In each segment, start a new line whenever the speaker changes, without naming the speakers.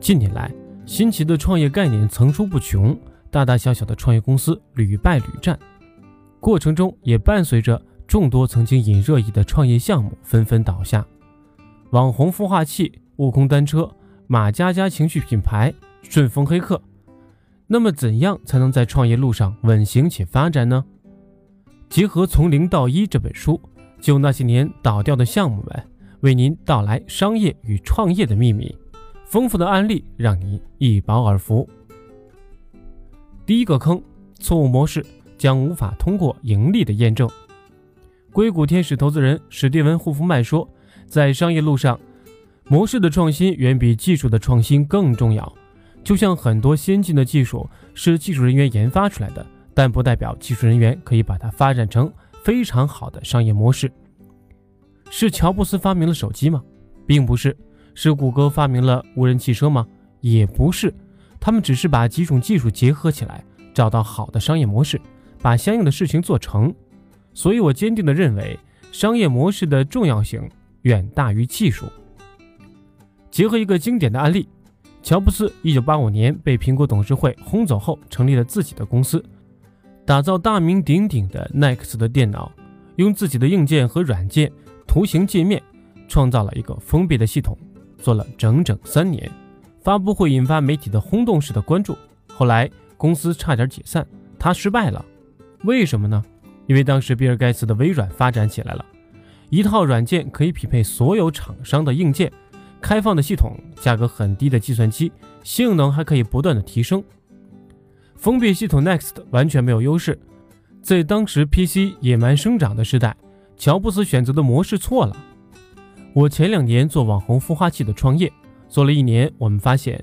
近年来，新奇的创业概念层出不穷，大大小小的创业公司屡败屡战，过程中也伴随着众多曾经引热议的创业项目纷纷倒下。网红孵化器、悟空单车、马佳佳情绪品牌、顺丰黑客，那么怎样才能在创业路上稳行且发展呢？结合《从零到一》这本书，就那些年倒掉的项目们，为您道来商业与创业的秘密。丰富的案例让你一饱耳福。第一个坑，错误模式将无法通过盈利的验证。硅谷天使投资人史蒂文·霍夫曼说，在商业路上，模式的创新远比技术的创新更重要。就像很多先进的技术是技术人员研发出来的，但不代表技术人员可以把它发展成非常好的商业模式。是乔布斯发明了手机吗？并不是。是谷歌发明了无人汽车吗？也不是，他们只是把几种技术结合起来，找到好的商业模式，把相应的事情做成。所以我坚定地认为，商业模式的重要性远大于技术。结合一个经典的案例，乔布斯1985年被苹果董事会轰走后，成立了自己的公司，打造大名鼎鼎的耐克斯的电脑，用自己的硬件和软件、图形界面，创造了一个封闭的系统。做了整整三年，发布会引发媒体的轰动式的关注。后来公司差点解散，他失败了。为什么呢？因为当时比尔盖茨的微软发展起来了，一套软件可以匹配所有厂商的硬件，开放的系统，价格很低的计算机，性能还可以不断的提升。封闭系统 Next 完全没有优势。在当时 PC 野蛮生长的时代，乔布斯选择的模式错了。我前两年做网红孵化器的创业，做了一年，我们发现，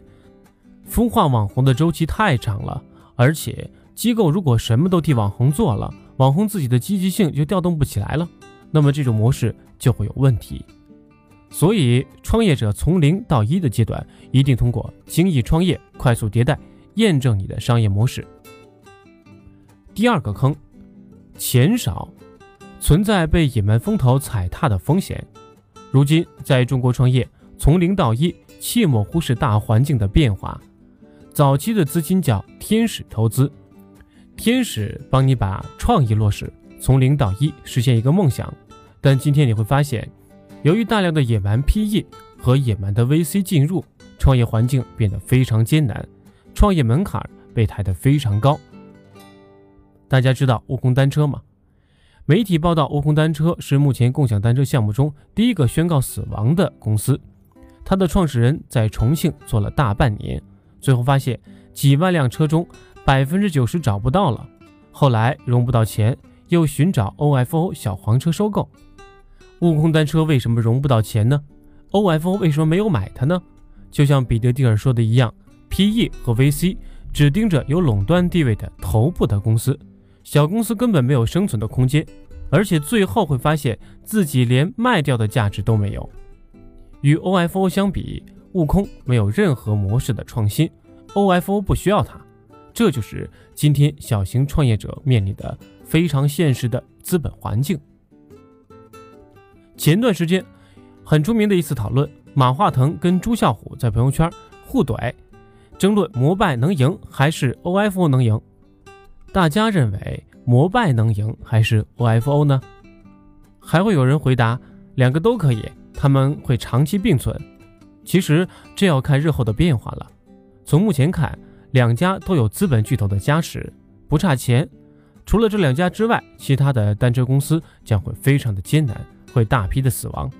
孵化网红的周期太长了，而且机构如果什么都替网红做了，网红自己的积极性就调动不起来了，那么这种模式就会有问题。所以，创业者从零到一的阶段，一定通过精益创业、快速迭代，验证你的商业模式。第二个坑，钱少，存在被野蛮风投踩踏的风险。如今，在中国创业，从零到一，切莫忽视大环境的变化。早期的资金叫天使投资，天使帮你把创意落实，从零到一实现一个梦想。但今天你会发现，由于大量的野蛮 PE 和野蛮的 VC 进入，创业环境变得非常艰难，创业门槛被抬得非常高。大家知道悟空单车吗？媒体报道，悟空单车是目前共享单车项目中第一个宣告死亡的公司。它的创始人在重庆做了大半年，最后发现几万辆车中百分之九十找不到了。后来融不到钱，又寻找 OFO 小黄车收购。悟空单车为什么融不到钱呢？OFO 为什么没有买它呢？就像彼得蒂尔说的一样，PE 和 VC 只盯着有垄断地位的头部的公司。小公司根本没有生存的空间，而且最后会发现自己连卖掉的价值都没有。与 OFO 相比，悟空没有任何模式的创新，OFO 不需要它。这就是今天小型创业者面临的非常现实的资本环境。前段时间很出名的一次讨论，马化腾跟朱啸虎在朋友圈互怼，争论摩拜能赢还是 OFO 能赢。大家认为摩拜能赢还是 OFO 呢？还会有人回答两个都可以，他们会长期并存。其实这要看日后的变化了。从目前看，两家都有资本巨头的加持，不差钱。除了这两家之外，其他的单车公司将会非常的艰难，会大批的死亡。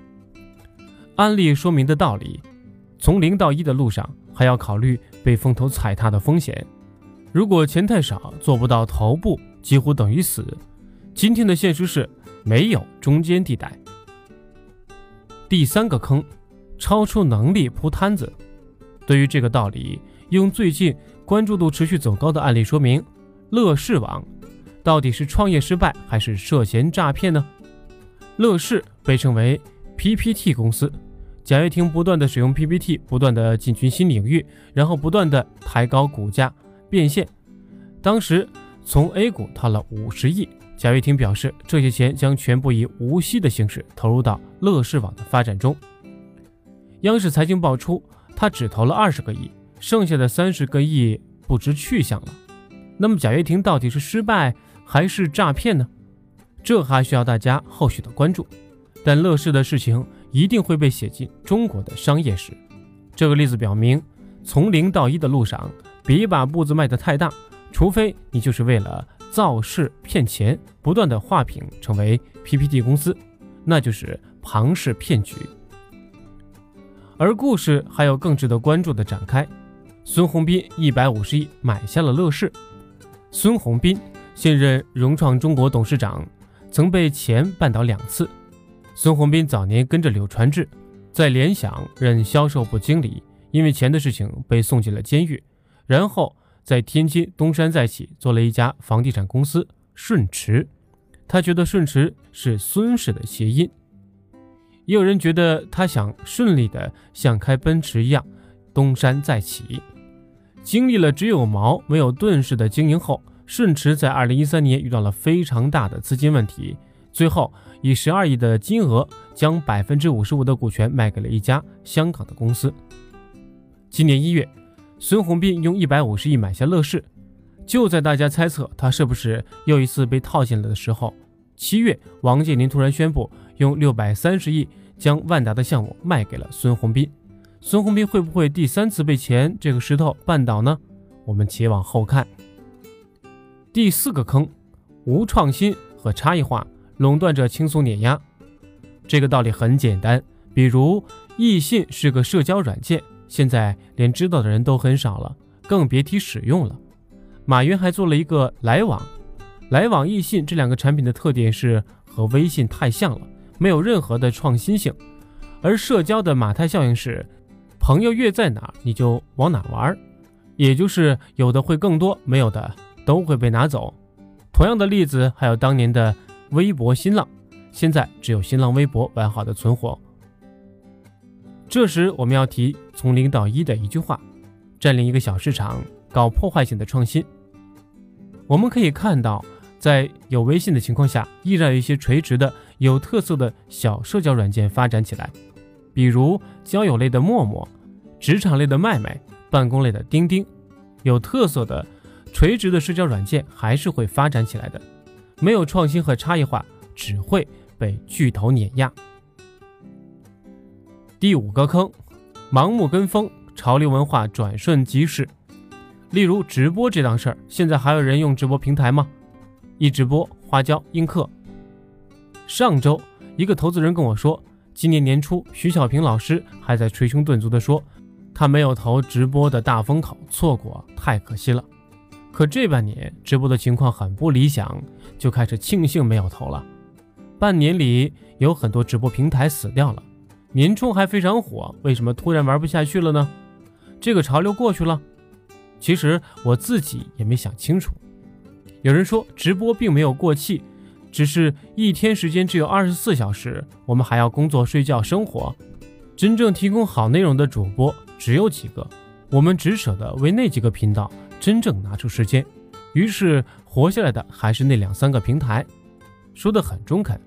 案例说明的道理，从零到一的路上，还要考虑被风投踩踏的风险。如果钱太少，做不到头部，几乎等于死。今天的现实是没有中间地带。第三个坑，超出能力铺摊子。对于这个道理，用最近关注度持续走高的案例说明：乐视网到底是创业失败还是涉嫌诈骗呢？乐视被称为 PPT 公司，贾跃亭不断的使用 PPT，不断的进军新领域，然后不断的抬高股价。变现，当时从 A 股套了五十亿。贾跃亭表示，这些钱将全部以无息的形式投入到乐视网的发展中。央视财经爆出，他只投了二十个亿，剩下的三十个亿不知去向了。那么贾跃亭到底是失败还是诈骗呢？这还需要大家后续的关注。但乐视的事情一定会被写进中国的商业史。这个例子表明，从零到一的路上，别把步子迈得太大，除非你就是为了造势骗钱，不断的画饼成为 PPT 公司，那就是庞氏骗局。而故事还有更值得关注的展开。孙宏斌一百五十亿买下了乐视。孙宏斌现任融创中国董事长，曾被钱绊倒两次。孙宏斌早年跟着柳传志，在联想任销售部经理，因为钱的事情被送进了监狱。然后在天津东山再起做了一家房地产公司顺驰，他觉得顺驰是孙氏的谐音。也有人觉得他想顺利的像开奔驰一样东山再起。经历了只有毛没有盾式的经营后，顺驰在二零一三年遇到了非常大的资金问题，最后以十二亿的金额将百分之五十五的股权卖给了一家香港的公司。今年一月，孙宏斌用一百五十亿买下乐视，就在大家猜测他是不是又一次被套进了的时候，七月王健林突然宣布用六百三十亿将万达的项目卖给了孙宏斌。孙宏斌会不会第三次被钱这个石头绊倒呢？我们且往后看。第四个坑，无创新和差异化，垄断者轻松碾压。这个道理很简单，比如易信是个社交软件，现在连知道的人都很少了，更别提使用了。马云还做了一个来往，来往易信这两个产品的特点是和微信太像了，没有任何的创新性。而社交的马太效应是。朋友越在哪，你就往哪玩，也就是有的会更多，没有的都会被拿走。同样的例子还有当年的微博、新浪，现在只有新浪微博完好的存活。这时我们要提从零到一的一句话：占领一个小市场，搞破坏性的创新。我们可以看到，在有微信的情况下，依然有一些垂直的、有特色的小社交软件发展起来，比如交友类的陌陌。职场类的麦麦，办公类的钉钉，有特色的垂直的社交软件还是会发展起来的。没有创新和差异化，只会被巨头碾压。第五个坑，盲目跟风，潮流文化转瞬即逝。例如直播这档事儿，现在还有人用直播平台吗？一直播、花椒、映客。上周，一个投资人跟我说，今年年初，徐小平老师还在捶胸顿足地说。他没有投直播的大风口，错过太可惜了。可这半年直播的情况很不理想，就开始庆幸没有投了。半年里有很多直播平台死掉了，年初还非常火，为什么突然玩不下去了呢？这个潮流过去了？其实我自己也没想清楚。有人说直播并没有过气，只是一天时间只有二十四小时，我们还要工作、睡觉、生活，真正提供好内容的主播。只有几个，我们只舍得为那几个频道真正拿出时间，于是活下来的还是那两三个平台。说的很中肯。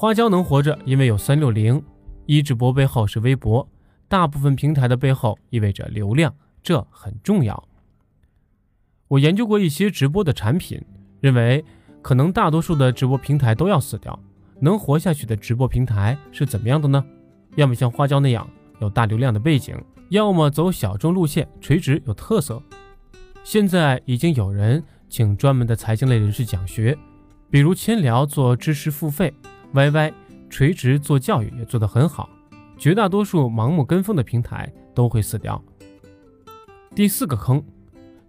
花椒能活着，因为有三六零，一直播背后是微博，大部分平台的背后意味着流量，这很重要。我研究过一些直播的产品，认为可能大多数的直播平台都要死掉，能活下去的直播平台是怎么样的呢？要么像花椒那样。有大流量的背景，要么走小众路线，垂直有特色。现在已经有人请专门的财经类人士讲学，比如千聊做知识付费，YY 垂直做教育也做得很好。绝大多数盲目跟风的平台都会死掉。第四个坑，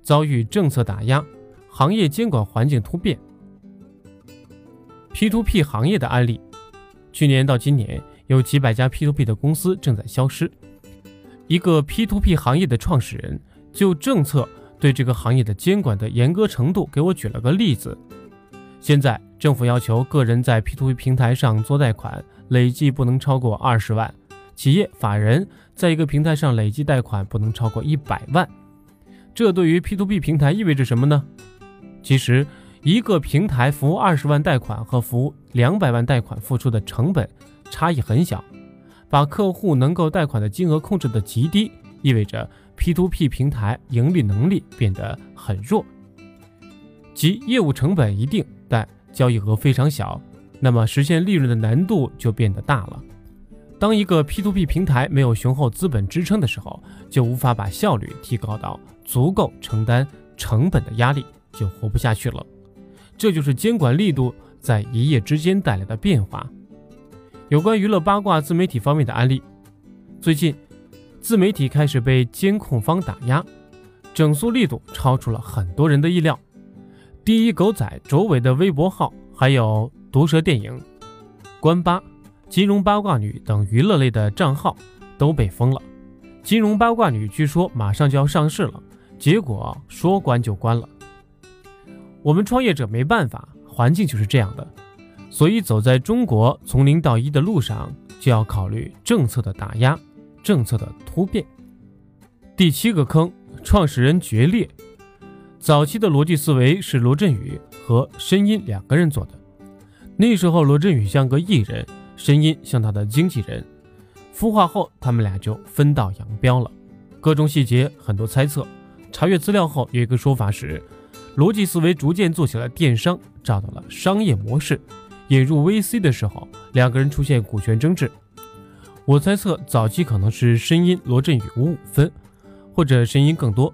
遭遇政策打压，行业监管环境突变。P2P 行业的案例，去年到今年。有几百家 P2P 的公司正在消失。一个 P2P 行业的创始人就政策对这个行业的监管的严格程度给我举了个例子。现在政府要求个人在 P2P 平台上做贷款，累计不能超过二十万；企业法人在一个平台上累计贷款不能超过一百万。这对于 P2P 平台意味着什么呢？其实，一个平台服务二十万贷款和服务两百万贷款付出的成本。差异很小，把客户能够贷款的金额控制的极低，意味着 P2P 平台盈利能力变得很弱，即业务成本一定，交易额非常小，那么实现利润的难度就变得大了。当一个 P2P 平台没有雄厚资本支撑的时候，就无法把效率提高到足够承担成本的压力，就活不下去了。这就是监管力度在一夜之间带来的变化。有关娱乐八卦自媒体方面的案例，最近自媒体开始被监控方打压，整肃力度超出了很多人的意料。第一狗仔卓伟的微博号，还有毒舌电影、关八。金融八卦女等娱乐类的账号都被封了。金融八卦女据说马上就要上市了，结果说关就关了。我们创业者没办法，环境就是这样的。所以走在中国从零到一的路上，就要考虑政策的打压、政策的突变。第七个坑，创始人决裂。早期的逻辑思维是罗振宇和申音两个人做的，那时候罗振宇像个艺人。声音像他的经纪人，孵化后他们俩就分道扬镳了。各种细节很多猜测。查阅资料后，有一个说法是，逻辑思维逐渐做起了电商，找到了商业模式。引入 VC 的时候，两个人出现股权争执。我猜测早期可能是声音罗振宇五五分，或者声音更多。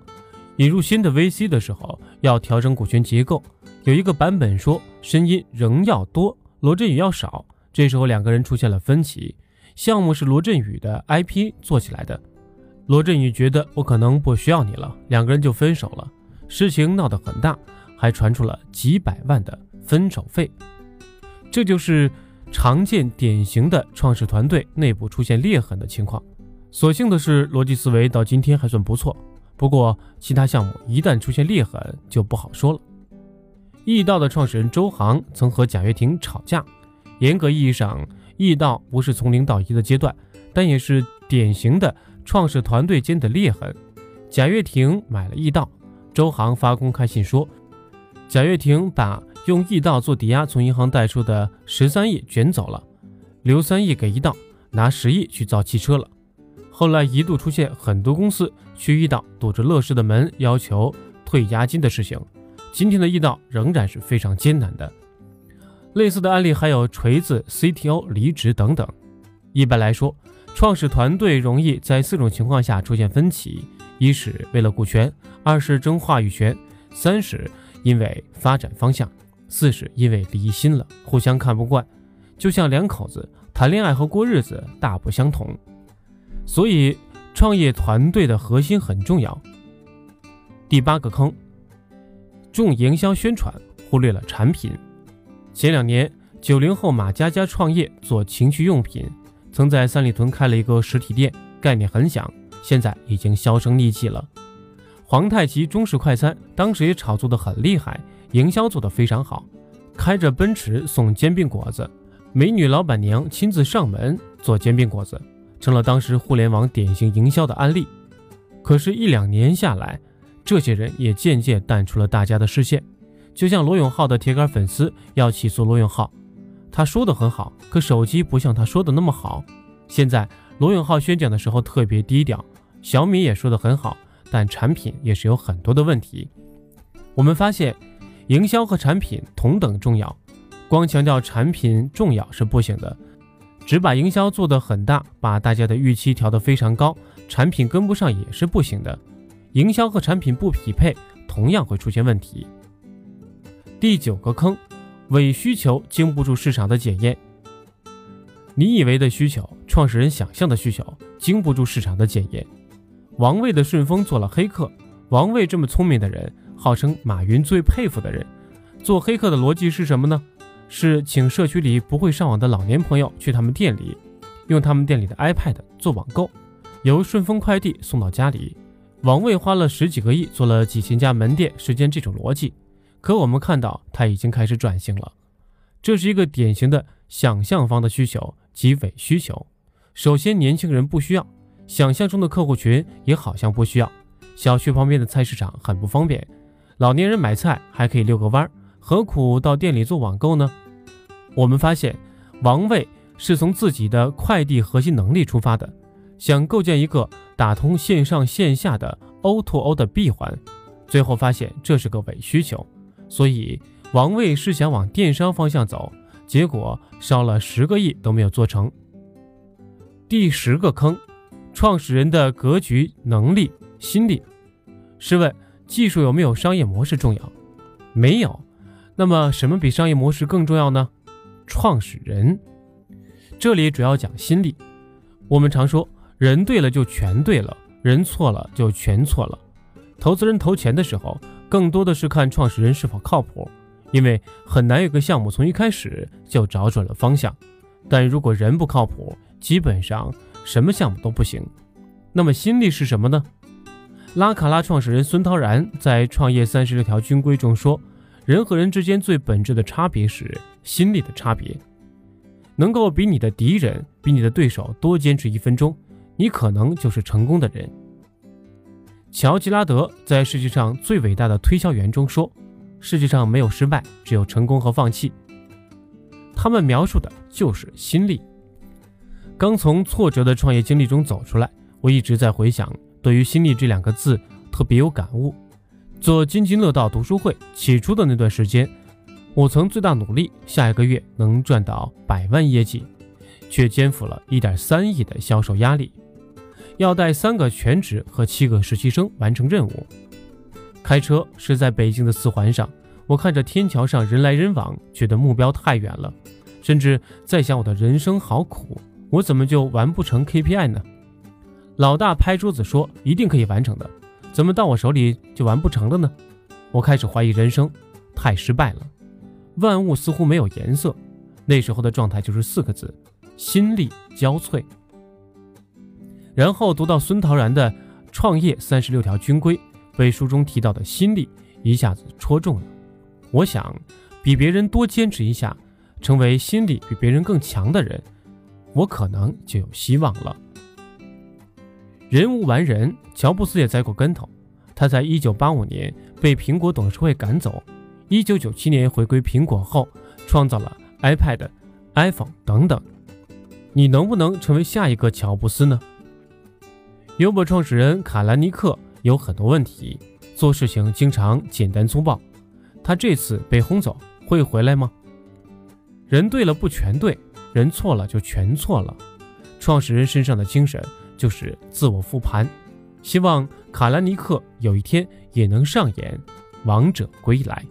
引入新的 VC 的时候，要调整股权结构。有一个版本说，声音仍要多，罗振宇要少。这时候两个人出现了分歧，项目是罗振宇的 IP 做起来的，罗振宇觉得我可能不需要你了，两个人就分手了。事情闹得很大，还传出了几百万的分手费。这就是常见典型的创始团队内部出现裂痕的情况。所幸的是，逻辑思维到今天还算不错，不过其他项目一旦出现裂痕就不好说了。易道的创始人周航曾和贾跃亭吵架。严格意义上，易道不是从零到一的阶段，但也是典型的创始团队间的裂痕。贾跃亭买了易道，周航发公开信说，贾跃亭把用易道做抵押从银行贷出的十三亿卷走了，留三亿给易道，拿十亿去造汽车了。后来一度出现很多公司去易道堵着乐视的门，要求退押金的事情。今天的易到仍然是非常艰难的。类似的案例还有锤子 CTO 离职等等。一般来说，创始团队容易在四种情况下出现分歧：一是为了股权，二是争话语权，三是因为发展方向，四是因为离心了，互相看不惯。就像两口子谈恋爱和过日子大不相同。所以，创业团队的核心很重要。第八个坑，重营销宣传，忽略了产品。前两年，九零后马佳佳创业做情趣用品，曾在三里屯开了一个实体店，概念很响，现在已经销声匿迹了。皇太极中式快餐当时也炒作的很厉害，营销做得非常好，开着奔驰送煎饼果子，美女老板娘亲自上门做煎饼果子，成了当时互联网典型营销的案例。可是，一两年下来，这些人也渐渐淡出了大家的视线。就像罗永浩的铁杆粉丝要起诉罗永浩，他说的很好，可手机不像他说的那么好。现在罗永浩宣讲的时候特别低调，小米也说的很好，但产品也是有很多的问题。我们发现，营销和产品同等重要，光强调产品重要是不行的，只把营销做得很大，把大家的预期调得非常高，产品跟不上也是不行的。营销和产品不匹配，同样会出现问题。第九个坑，伪需求经不住市场的检验。你以为的需求，创始人想象的需求，经不住市场的检验。王卫的顺丰做了黑客，王卫这么聪明的人，号称马云最佩服的人，做黑客的逻辑是什么呢？是请社区里不会上网的老年朋友去他们店里，用他们店里的 iPad 做网购，由顺丰快递送到家里。王卫花了十几个亿做了几千家门店，实践这种逻辑。可我们看到，他已经开始转型了。这是一个典型的想象方的需求及伪需求。首先，年轻人不需要，想象中的客户群也好像不需要。小区旁边的菜市场很不方便，老年人买菜还可以遛个弯儿，何苦到店里做网购呢？我们发现，王卫是从自己的快递核心能力出发的，想构建一个打通线上线下的 O2O o 的闭环，最后发现这是个伪需求，所以王卫是想往电商方向走，结果烧了十个亿都没有做成。第十个坑，创始人的格局、能力、心力。试问，技术有没有商业模式重要？没有。那么什么比商业模式更重要呢？创始人。这里主要讲心力。我们常说，人对了就全对了，人错了就全错了。投资人投钱的时候，更多的是看创始人是否靠谱，因为很难有个项目从一开始就找准了方向。但如果人不靠谱，基本上什么项目都不行。那么心力是什么呢？拉卡拉创始人孙涛然在《创业三十六条军规》中说，人和人之间最本质的差别是心力的差别。能够比你的敌人、比你的对手多坚持一分钟，你可能就是成功的人。乔吉拉德在《世界上最伟大的推销员》中说：“世界上没有失败，只有成功和放弃。”他们描述的就是心力。刚从挫折的创业经历中走出来，我一直在回想，对于“心力”这两个字特别有感悟。做津津乐道读书会起初的那段时间。我曾最大努力，下一个月能赚到百万业绩，却肩负了一点三亿的销售压力，要带三个全职和七个实习生完成任务。开车是在北京的四环上，我看着天桥上人来人往，觉得目标太远了，甚至在想我的人生好苦，我怎么就完不成 KPI 呢？老大拍桌子说一定可以完成的，怎么到我手里就完不成了呢？我开始怀疑人生，太失败了。万物似乎没有颜色，那时候的状态就是四个字：心力交瘁。然后读到孙陶然的《创业三十六条军规》，被书中提到的心力一下子戳中了。我想，比别人多坚持一下，成为心力比别人更强的人，我可能就有希望了。人无完人，乔布斯也栽过跟头。他在一九八五年被苹果董事会赶走。一九九七年回归苹果后，创造了 iPad、iPhone 等等。你能不能成为下一个乔布斯呢？Uber 创始人卡兰尼克有很多问题，做事情经常简单粗暴。他这次被轰走，会回来吗？人对了不全对，人错了就全错了。创始人身上的精神就是自我复盘。希望卡兰尼克有一天也能上演王者归来。